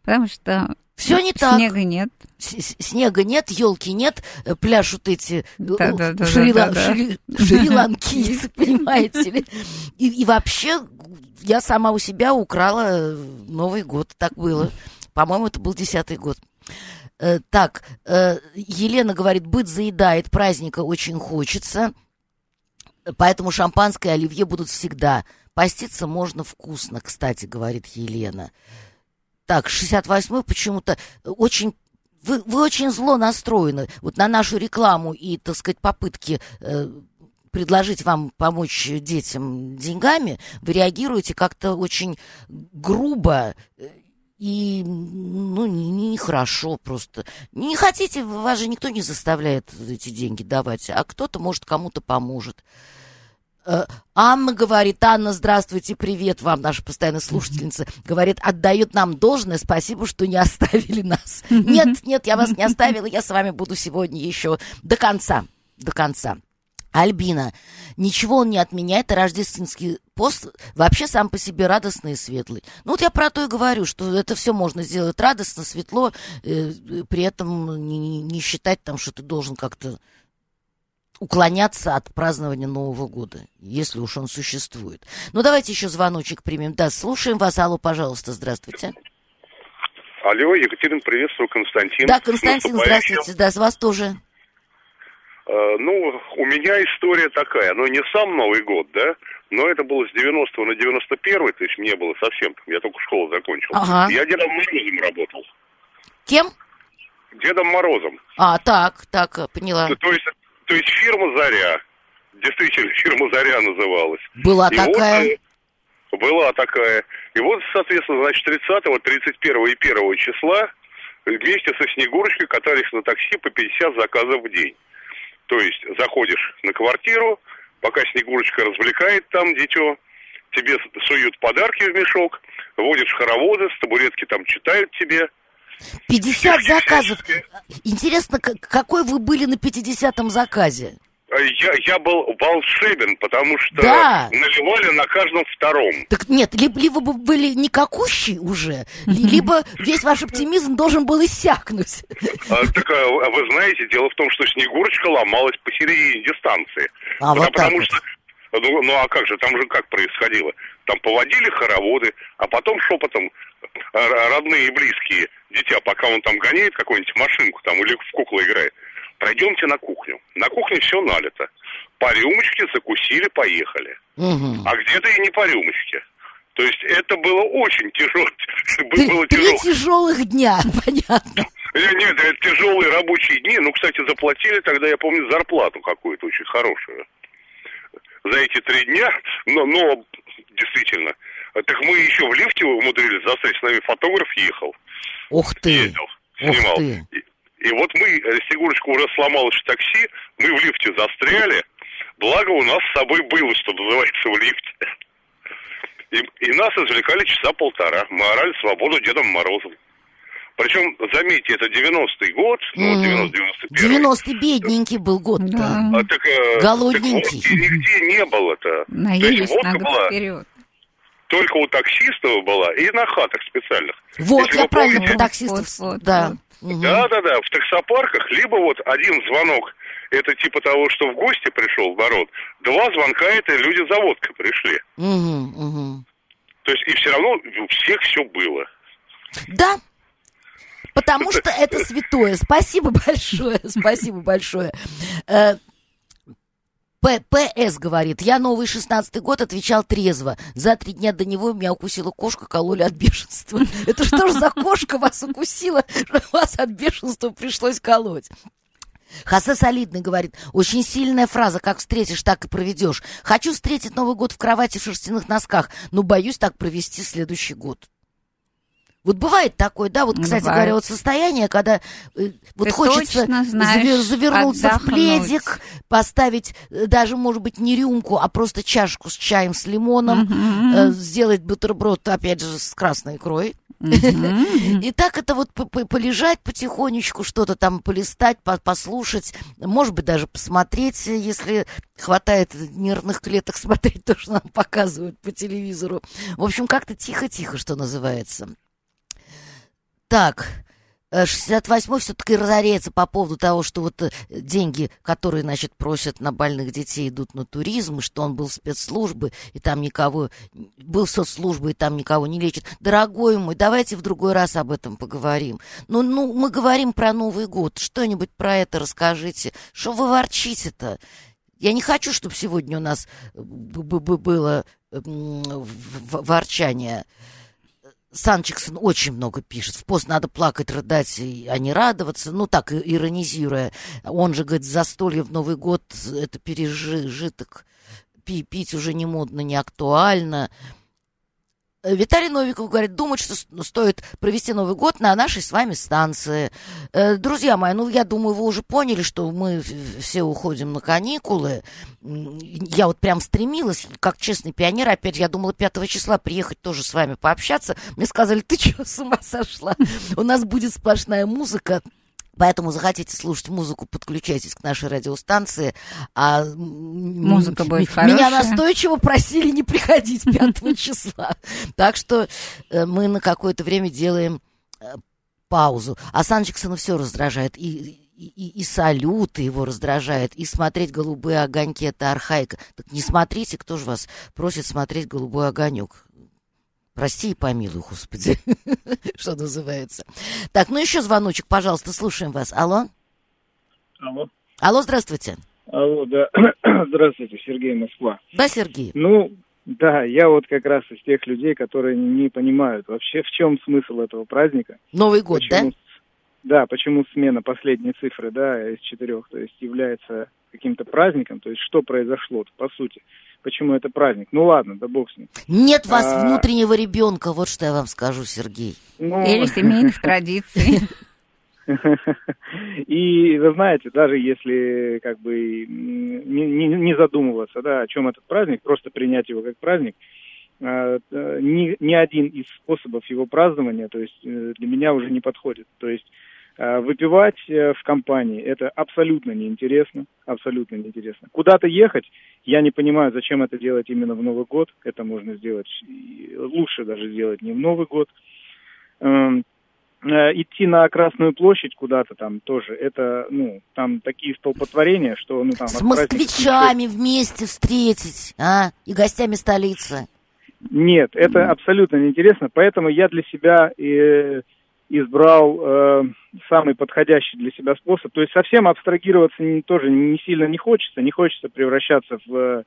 Потому что все не так. Снега нет. С снега нет, елки нет, э, пляшут эти да, да, да, шри-ланкийцы, понимаете ли. И, и вообще я сама у себя украла Новый год. Так было. По-моему, это был десятый год. Э, так, э, Елена говорит, быт заедает, праздника очень хочется, поэтому шампанское и оливье будут всегда. Поститься можно вкусно, кстати, говорит Елена. Так, 68-й почему-то очень вы, вы очень зло настроены вот на нашу рекламу и, так сказать, попытки э, предложить вам помочь детям деньгами, вы реагируете как-то очень грубо э, и, ну, нехорошо не, не просто. Не хотите, вас же никто не заставляет эти деньги давать, а кто-то, может, кому-то поможет. Э, Анна говорит, Анна, здравствуйте, привет вам, наша постоянная слушательница. Говорит, отдает нам должное, спасибо, что не оставили нас. Нет, нет, я вас не оставила, я с вами буду сегодня еще до конца, до конца. Альбина, ничего он не отменяет, а рождественский пост вообще сам по себе радостный и светлый. Ну вот я про то и говорю, что это все можно сделать радостно, светло, э, при этом не, не считать там, что ты должен как-то уклоняться от празднования Нового года, если уж он существует. Ну, давайте еще звоночек примем. Да, слушаем вас. Алло, пожалуйста, здравствуйте. Алло, Екатерина, приветствую, Константин. Да, Константин, здравствуйте. Да, с вас тоже. Uh, ну, у меня история такая, ну, не сам Новый год, да, но это было с 90 на 91 то есть мне было совсем, я только школу закончил. Ага. Я Дедом Морозом работал. Кем? Дедом Морозом. А, так, так, поняла. То, то есть то есть фирма «Заря», действительно, [LAUGHS] фирма «Заря» называлась. Была и такая? Вот, была такая. И вот, соответственно, значит, 30, 31 и 1 числа вместе со Снегурочкой катались на такси по 50 заказов в день. То есть заходишь на квартиру, пока Снегурочка развлекает там дитё, тебе суют подарки в мешок, водишь хороводы, с табуретки там читают тебе – 50 заказов. Интересно, какой вы были на 50-м заказе? А я, я был волшебен, потому что да. наливали на каждом втором. Так нет, либо, либо вы были никакущий уже, либо весь ваш оптимизм должен был иссякнуть. А, так а, а вы знаете, дело в том, что Снегурочка ломалась посередине дистанции. А, вот потому так что ну, ну а как же, там же как происходило? Там поводили хороводы, а потом шепотом родные и близкие дитя, пока он там гоняет какую-нибудь машинку там или в куклу играет, пройдемте на кухню. На кухне все налито. По рюмочке закусили, поехали. Угу. А где-то и не по рюмочке. То есть это было очень тяжело. Ты, было три тяжелых дня, [LAUGHS] понятно. Нет, это тяжелые рабочие дни. Ну, кстати, заплатили тогда, я помню, зарплату какую-то очень хорошую. За эти три дня. Но, но действительно, так мы еще в лифте умудрились застать, с нами фотограф ехал. Ух ты! Ездил, снимал. Ух ты. И, и вот мы, э, Снегурочка уже сломалась в такси, мы в лифте застряли, благо у нас с собой было, что называется, в лифте. И, и нас извлекали часа полтора. Мы орали свободу Дедом Морозом. Причем, заметьте, это 90-й год, ну, 90-91 90-й бедненький был год да. а, так, э, Голодненький. Так нигде не было-то. Наелись То есть, водка была вперед. Только у таксистов была и на хатах специальных. Вот, Если я правильно помните, про таксистов, вот, вот, да. Да, да, да, в таксопарках либо вот один звонок, это типа того, что в гости пришел народ, два звонка, это люди за водкой пришли. Угу, угу. То есть и все равно у всех все было. Да, Потому [LAUGHS] что это святое. Спасибо большое, [LAUGHS] спасибо большое. Э, ПС говорит, я новый шестнадцатый год отвечал трезво. За три дня до него меня укусила кошка, кололи от бешенства. [LAUGHS] Это что ж за кошка вас укусила, что вас от бешенства пришлось колоть? Хосе Солидный говорит, очень сильная фраза, как встретишь, так и проведешь. Хочу встретить Новый год в кровати в шерстяных носках, но боюсь так провести следующий год. Вот бывает такое, да, вот, кстати бывает. говоря, вот состояние, когда э, вот Ты хочется знаешь, завернуться отдохнуть. в пледик, поставить э, даже, может быть, не рюмку, а просто чашку с чаем с лимоном, угу. э, сделать бутерброд, опять же, с красной икрой. [LAUGHS] И так это вот полежать потихонечку, что-то там полистать, послушать, может быть, даже посмотреть, если хватает нервных клеток [LAUGHS] смотреть то, что нам показывают по телевизору. В общем, как-то тихо-тихо, что называется. Так, 68-й э, все-таки разоряется по поводу того, что вот э, деньги, которые, значит, просят на больных детей, идут на туризм, и что он был в спецслужбы, и там никого, был в соцслужбе, и там никого не лечит. Дорогой мой, давайте в другой раз об этом поговорим. Ну, ну мы говорим про Новый год, что-нибудь про это расскажите. Что вы ворчите-то? Я не хочу, чтобы сегодня у нас было ворчание. Санчиксон очень много пишет. В пост надо плакать, рыдать, а не радоваться. Ну, так, иронизируя. Он же, говорит, застолье в Новый год — это пережиток. Пить уже не модно, не актуально. Виталий Новиков говорит, думает, что стоит провести Новый год на нашей с вами станции. Э, друзья мои, ну, я думаю, вы уже поняли, что мы все уходим на каникулы. Я вот прям стремилась, как честный пионер, опять я думала 5 числа приехать тоже с вами пообщаться. Мне сказали, ты что, с ума сошла? У нас будет сплошная музыка. Поэтому захотите слушать музыку, подключайтесь к нашей радиостанции. А Музыка будет хорошая. Меня настойчиво просили не приходить 5 [LAUGHS] числа. Так что э, мы на какое-то время делаем э, паузу. А Санчиксона все раздражает. И, и, и салюты его раздражает, и смотреть голубые огоньки это архаика. Так не смотрите, кто же вас просит смотреть голубой огонек. Прости и помилуй, Господи, [LAUGHS] что называется. Так, ну еще звоночек, пожалуйста, слушаем вас. Алло? Алло. Алло, здравствуйте. Алло, да. [CLEARS THROAT] здравствуйте, Сергей Москва. Да, Сергей. Ну, да, я вот как раз из тех людей, которые не понимают вообще, в чем смысл этого праздника. Новый год, почему, да? Да, почему смена последней цифры, да, из четырех, то есть является каким-то праздником, то есть что произошло по сути почему это праздник. Ну ладно, да бог с ним. Нет вас а... внутреннего ребенка, вот что я вам скажу, Сергей. Ну... Или семейных традиций. [LAUGHS] И вы знаете, даже если как бы не, не, не задумываться, да, о чем этот праздник, просто принять его как праздник, а, ни, ни один из способов его празднования, то есть э, для меня уже не подходит. То есть выпивать э, в компании это абсолютно неинтересно, абсолютно неинтересно. Куда-то ехать, я не понимаю, зачем это делать именно в Новый год. Это можно сделать, лучше даже сделать не в Новый год. Эм, э, идти на Красную площадь куда-то там тоже, это, ну, там такие столпотворения, что, ну, там... С москвичами вместе встретить, а, и гостями столицы. Нет, это абсолютно неинтересно, поэтому я для себя э, избрал э, самый подходящий для себя способ. То есть совсем абстрагироваться не, тоже не сильно не хочется, не хочется превращаться в,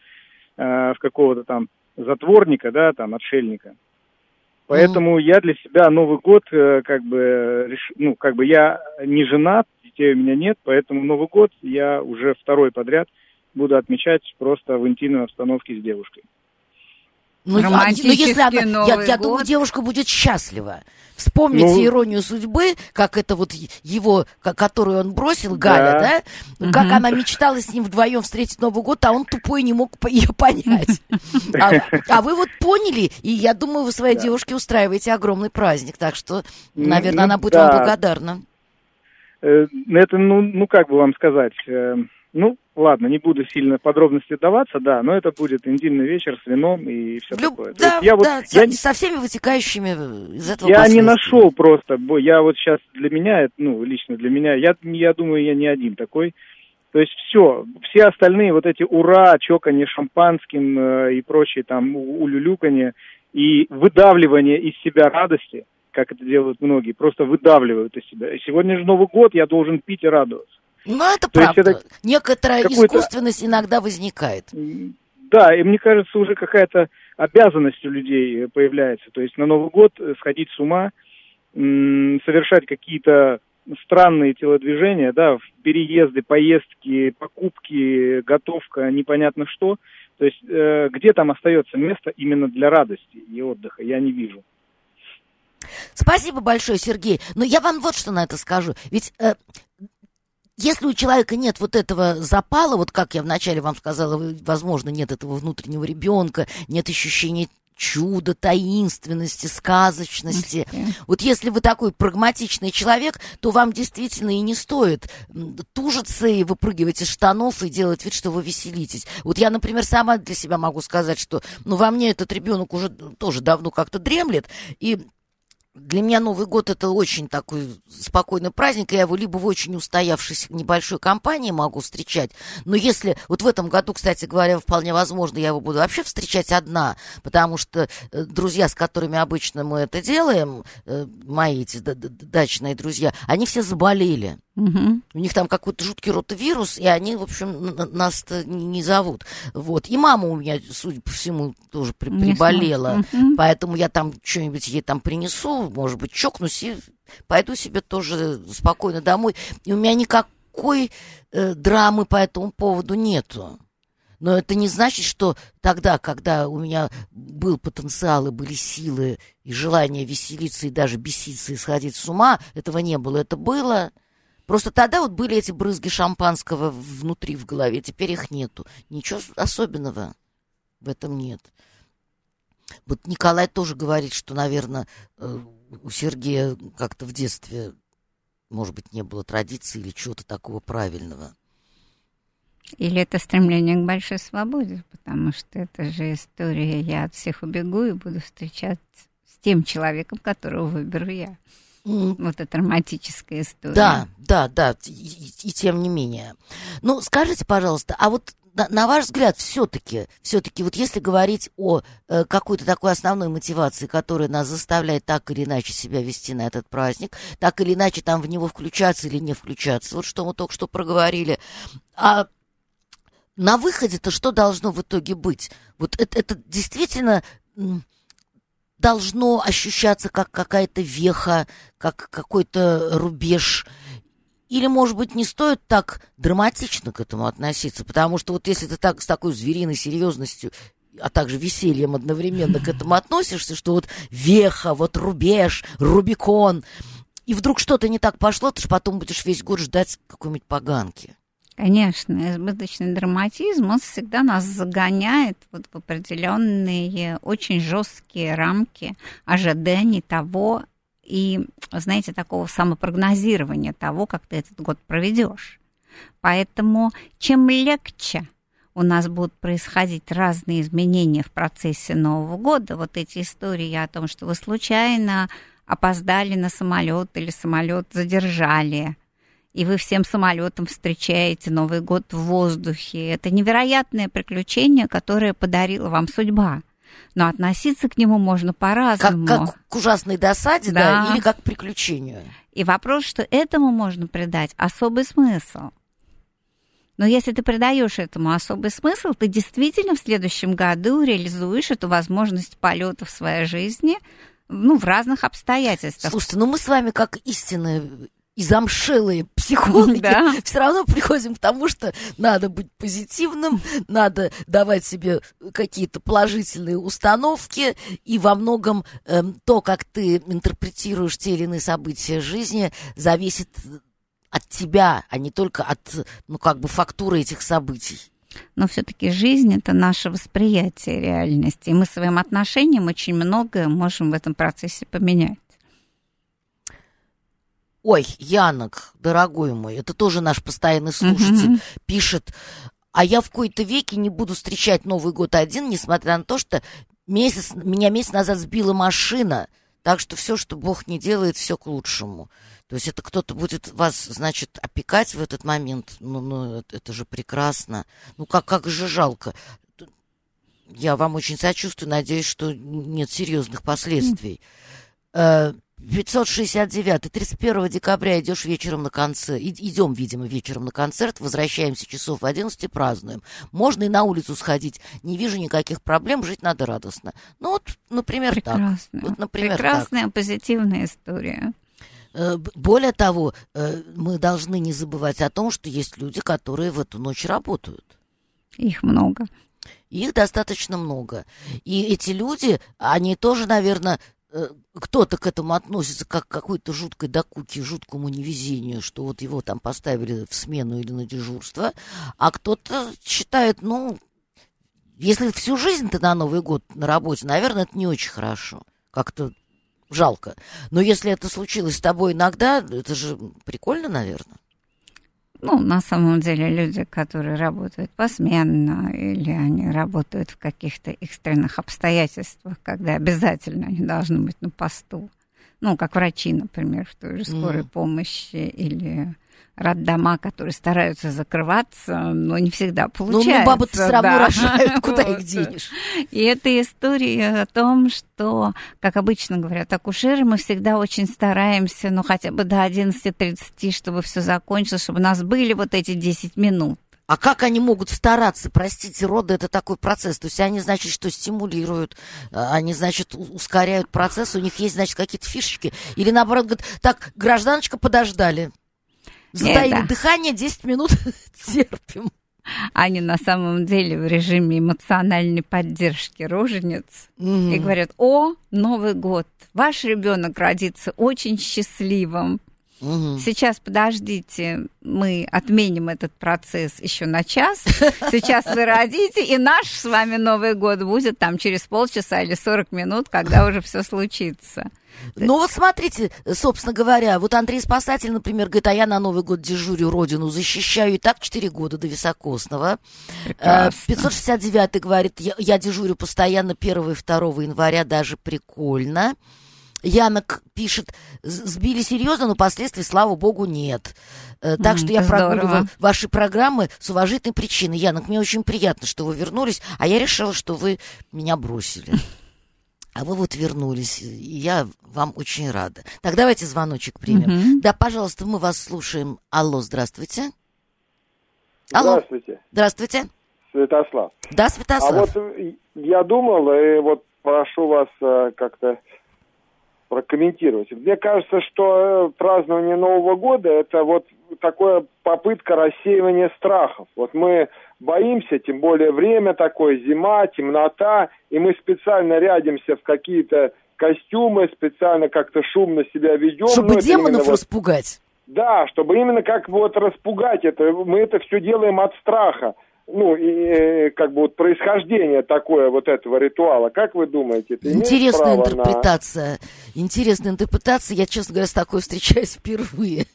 э, в какого-то там затворника, да, там, отшельника. Поэтому mm. я для себя Новый год, э, как бы, реш... ну, как бы я не женат, детей у меня нет, поэтому Новый год я уже второй подряд буду отмечать просто в интимной обстановке с девушкой. Ну, ну если она, я, я думаю, девушка будет счастлива. Вспомните ну, иронию судьбы, как это вот его, которую он бросил, Галя, да? да? Как она мечтала с ним вдвоем встретить Новый год, а он тупой не мог ее понять. [LAUGHS] А, а вы вот поняли, и я думаю, вы своей девушке устраиваете огромный праздник, так что, наверное, она будет вам благодарна. Э, это, ну, ну, как бы вам сказать, э, ну, ладно, не буду сильно подробности даваться, да, но это будет интимный вечер с вином и все Люб... такое. Да, я да, вот, я... со всеми вытекающими из этого Я не нашел просто, я вот сейчас для меня, ну, лично для меня, я, я думаю, я не один такой. То есть все, все остальные вот эти ура, чоканье шампанским э, и прочие там улюлюканье и выдавливание из себя радости, как это делают многие, просто выдавливают из себя. Сегодня же Новый год, я должен пить и радоваться. Ну, это То правда. Это Некоторая искусственность иногда возникает. Да, и мне кажется, уже какая-то обязанность у людей появляется. То есть на Новый год сходить с ума, совершать какие-то странные телодвижения, да, переезды, поездки, покупки, готовка, непонятно что. То есть э, где там остается место именно для радости и отдыха, я не вижу. Спасибо большое, Сергей. Но я вам вот что на это скажу. Ведь э, если у человека нет вот этого запала, вот как я вначале вам сказала, возможно, нет этого внутреннего ребенка, нет ощущения чуда, таинственности, сказочности. Okay. Вот если вы такой прагматичный человек, то вам действительно и не стоит тужиться и выпрыгивать из штанов и делать вид, что вы веселитесь. Вот я, например, сама для себя могу сказать, что ну, во мне этот ребенок уже тоже давно как-то дремлет, и для меня Новый год это очень такой спокойный праздник, я его либо в очень устоявшейся небольшой компании могу встречать, но если, вот в этом году, кстати говоря, вполне возможно, я его буду вообще встречать одна, потому что э, друзья, с которыми обычно мы это делаем, э, мои эти дачные друзья, они все заболели. Угу. У них там какой-то жуткий ротовирус, и они, в общем, нас не зовут. Вот. И мама у меня, судя по всему, тоже при приболела. Угу. Поэтому я там что-нибудь ей там принесу, может быть, чокнусь и пойду себе тоже спокойно домой. И у меня никакой э, драмы по этому поводу нету. Но это не значит, что тогда, когда у меня был потенциал и были силы и желание веселиться и даже беситься и сходить с ума, этого не было. Это было, Просто тогда вот были эти брызги шампанского внутри в голове, теперь их нету. Ничего особенного в этом нет. Вот Николай тоже говорит, что, наверное, э, у Сергея как-то в детстве, может быть, не было традиции или чего-то такого правильного. Или это стремление к большой свободе, потому что это же история «я от всех убегу и буду встречаться с тем человеком, которого выберу я». Вот это романтическая история. Да, да, да, и, и, и тем не менее. Ну, скажите, пожалуйста, а вот на, на ваш взгляд, все-таки, все-таки, вот если говорить о э, какой-то такой основной мотивации, которая нас заставляет так или иначе себя вести на этот праздник, так или иначе там в него включаться или не включаться, вот что мы только что проговорили, а на выходе-то что должно в итоге быть? Вот это, это действительно должно ощущаться как какая-то веха, как какой-то рубеж. Или, может быть, не стоит так драматично к этому относиться, потому что вот если ты так с такой звериной серьезностью а также весельем одновременно к этому относишься, что вот веха, вот рубеж, Рубикон, и вдруг что-то не так пошло, ты же потом будешь весь год ждать какой-нибудь поганки. Конечно, избыточный драматизм, он всегда нас загоняет вот в определенные очень жесткие рамки ожиданий того и, знаете, такого самопрогнозирования того, как ты этот год проведешь. Поэтому чем легче у нас будут происходить разные изменения в процессе Нового года, вот эти истории о том, что вы случайно опоздали на самолет или самолет задержали, и вы всем самолетом встречаете Новый год в воздухе. Это невероятное приключение, которое подарила вам судьба. Но относиться к нему можно по-разному. Как, как к ужасной досаде, да. да, или как к приключению. И вопрос, что этому можно придать особый смысл. Но если ты придаешь этому особый смысл, ты действительно в следующем году реализуешь эту возможность полета в своей жизни ну, в разных обстоятельствах. Слушайте, ну мы с вами как истинные и замшелые психологи, да. [LAUGHS] все равно приходим к тому, что надо быть позитивным, надо давать себе какие-то положительные установки, и во многом э, то, как ты интерпретируешь те или иные события жизни, зависит от тебя, а не только от, ну, как бы, фактуры этих событий. Но все-таки жизнь это наше восприятие реальности. И мы своим отношением очень многое можем в этом процессе поменять. Ой, Янок, дорогой мой, это тоже наш постоянный слушатель, угу. пишет, а я в кои-то веке не буду встречать Новый год один, несмотря на то, что месяц, меня месяц назад сбила машина, так что все, что Бог не делает, все к лучшему. То есть это кто-то будет вас, значит, опекать в этот момент. Ну, ну это, же прекрасно. Ну, как, как же жалко. Я вам очень сочувствую, надеюсь, что нет серьезных последствий. 569 э, 31 декабря идешь вечером на концерт. Идем, видимо, вечером на концерт, возвращаемся часов в 11 празднуем. Можно и на улицу сходить. Не вижу никаких проблем, жить надо радостно. Ну вот, например, Прекрасно. так. Вот, например, Прекрасная так. позитивная история. Э, более того, э, мы должны не забывать о том, что есть люди, которые в эту ночь работают. Их много. Их достаточно много. И эти люди, они тоже, наверное, кто-то к этому относится как к какой-то жуткой докуке, жуткому невезению, что вот его там поставили в смену или на дежурство, а кто-то считает, ну, если всю жизнь ты на Новый год на работе, наверное, это не очень хорошо. Как-то жалко. Но если это случилось с тобой иногда, это же прикольно, наверное. Ну, на самом деле, люди, которые работают посменно, или они работают в каких-то экстренных обстоятельствах, когда обязательно они должны быть на посту. Ну, как врачи, например, в той же скорой mm. помощи или роддома, которые стараются закрываться, но не всегда получается. Ну, ну бабы-то все равно да. рожают, [LAUGHS] куда их денешь. И это история о том, что, как обычно говорят акушеры, мы всегда очень стараемся, ну, хотя бы до 11.30, чтобы все закончилось, чтобы у нас были вот эти 10 минут. А как они могут стараться? Простите, роды это такой процесс. То есть они, значит, что стимулируют, а, они, значит, ускоряют процесс, у них есть, значит, какие-то фишечки. Или наоборот, говорят, так, гражданочка, подождали. Затаили это... дыхание, 10 минут [LAUGHS] терпим. Они на самом деле в режиме эмоциональной поддержки рожениц mm-hmm. и говорят: О, Новый год! Ваш ребенок родится очень счастливым. Угу. Сейчас подождите, мы отменим этот процесс еще на час. Сейчас вы родите, и наш с вами Новый год будет там через полчаса или 40 минут, когда уже все случится. Ну вот смотрите, собственно говоря, вот Андрей Спасатель, например, говорит, а я на Новый год дежурю родину, защищаю и так 4 года до Високосного. Прекрасно. 569 говорит, я, я дежурю постоянно 1 и 2 января, даже прикольно. Янок пишет, сбили серьезно, но последствий, слава богу, нет. Э, так mm, что я прогуливаю ваши программы с уважительной причиной. Янок, мне очень приятно, что вы вернулись, а я решила, что вы меня бросили. А вы вот вернулись, и я вам очень рада. Так, давайте звоночек примем. Mm-hmm. Да, пожалуйста, мы вас слушаем. Алло, здравствуйте. Алло. Здравствуйте. Здравствуйте. Святослав. Да, Святослав. А вот я думал, и вот прошу вас э, как-то прокомментировать. Мне кажется, что э, празднование Нового года это вот такая попытка рассеивания страхов. Вот мы боимся, тем более время такое, зима, темнота, и мы специально рядимся в какие-то костюмы, специально как-то шумно себя ведем. Чтобы ну, демонов вот... распугать. Да, чтобы именно как вот распугать это. Мы это все делаем от страха ну, и э, как бы вот происхождение такое вот этого ритуала. Как вы думаете? Это Интересная интерпретация. На... Интересная интерпретация. Я, честно говоря, с такой встречаюсь впервые.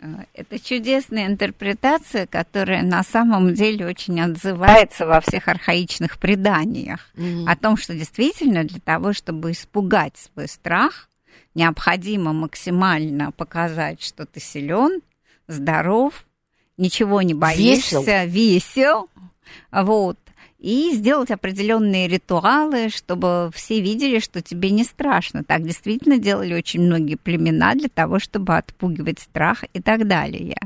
Э, это чудесная интерпретация, которая на самом деле очень отзывается во всех архаичных преданиях mm-hmm. о том, что действительно для того, чтобы испугать свой страх, необходимо максимально показать, что ты силен, здоров, ничего не боишься, весел, весел вот, и сделать определенные ритуалы, чтобы все видели, что тебе не страшно. Так действительно делали очень многие племена для того, чтобы отпугивать страх и так далее.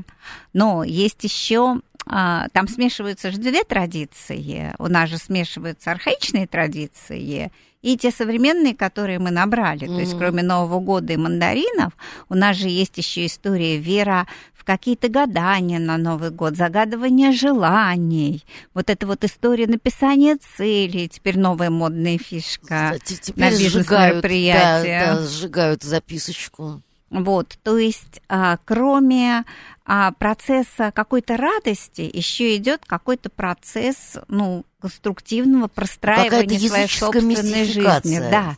Но есть еще там смешиваются же две традиции. У нас же смешиваются архаичные традиции и те современные, которые мы набрали. Mm-hmm. То есть, кроме Нового года и мандаринов, у нас же есть еще история вера в какие-то гадания на Новый год, загадывание желаний. Вот эта вот история написания целей, теперь новая модная фишка теперь на бизнес-мероприятия. Да, да, сжигают записочку. Вот, то есть, а, кроме а, процесса какой-то радости, еще идет какой-то процесс, ну, конструктивного простраивания своей собственной жизни. Да,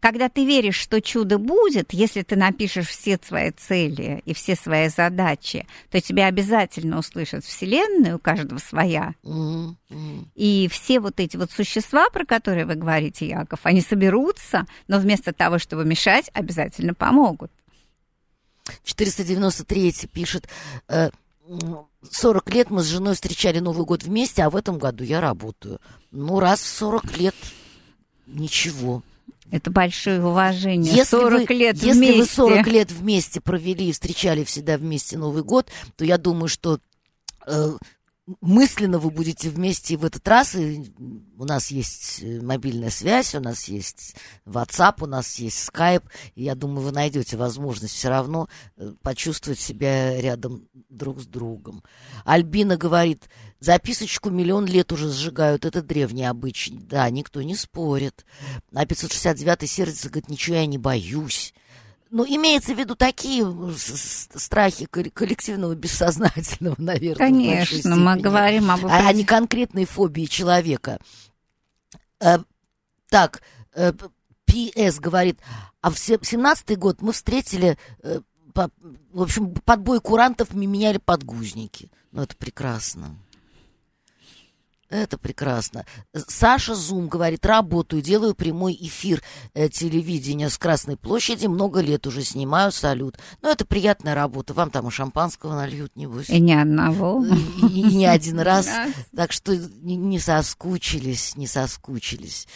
когда ты веришь, что чудо будет, если ты напишешь все свои цели и все свои задачи, то тебя обязательно услышат Вселенную, у каждого своя. Mm-hmm. И все вот эти вот существа, про которые вы говорите, Яков, они соберутся, но вместо того, чтобы мешать, обязательно помогут. 493 пишет... 40 э, лет мы с женой встречали Новый год вместе, а в этом году я работаю. Ну, раз в 40 лет ничего. Это большое уважение. Если 40 вы, лет если вместе. Вы 40 лет вместе провели и встречали всегда вместе Новый год, то я думаю, что э, мысленно вы будете вместе в этот раз. И у нас есть э, мобильная связь, у нас есть WhatsApp, у нас есть Skype. И я думаю, вы найдете возможность все равно э, почувствовать себя рядом друг с другом. Альбина говорит, записочку миллион лет уже сжигают, это древний обычай. Да, никто не спорит. А 569-й сердце говорит, ничего я не боюсь. Ну, имеется в виду такие страхи коллективного бессознательного, наверное. Конечно, мы говорим об... А, а не конкретной фобии человека. Э, так, э, ПС говорит, а в семнадцатый год мы встретили, э, в общем, подбой курантов мы меняли подгузники. Ну, это прекрасно. Это прекрасно. Саша Зум говорит, работаю, делаю прямой эфир э, телевидения с Красной площади, много лет уже снимаю, салют. Ну, это приятная работа, вам там и шампанского нальют, небось. И ни одного. И, и, и не [LAUGHS] один раз. Так что не, не соскучились, не соскучились.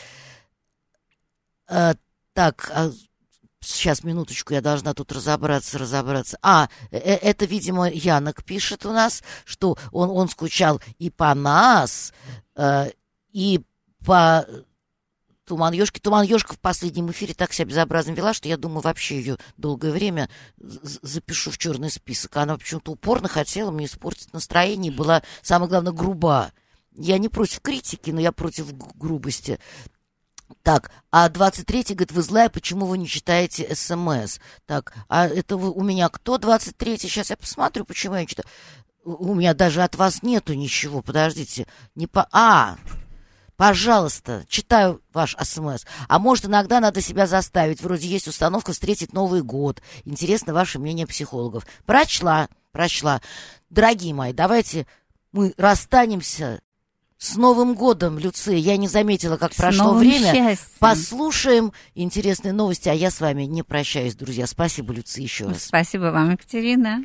А, так, а Сейчас, минуточку, я должна тут разобраться, разобраться. А, э, э, это, видимо, Янок пишет у нас, что он, он скучал и по нас, э, и по Туман Ёшки. Туман Ёшка в последнем эфире так себя безобразно вела, что я думаю, вообще ее долгое время запишу в черный список. Она почему-то упорно хотела мне испортить настроение была, самое главное, груба. Я не против критики, но я против грубости. Так, а 23-й говорит, вы злая, почему вы не читаете СМС? Так, а это вы, у меня кто 23-й? Сейчас я посмотрю, почему я не читаю. У меня даже от вас нету ничего, подождите. Не по... А, пожалуйста, читаю ваш СМС. А может, иногда надо себя заставить. Вроде есть установка встретить Новый год. Интересно ваше мнение психологов. Прочла, прочла. Дорогие мои, давайте мы расстанемся с Новым годом, Люция! Я не заметила, как с прошло время. Счастьем. Послушаем интересные новости, а я с вами не прощаюсь, друзья. Спасибо, Люция, еще раз. Спасибо вам, Екатерина.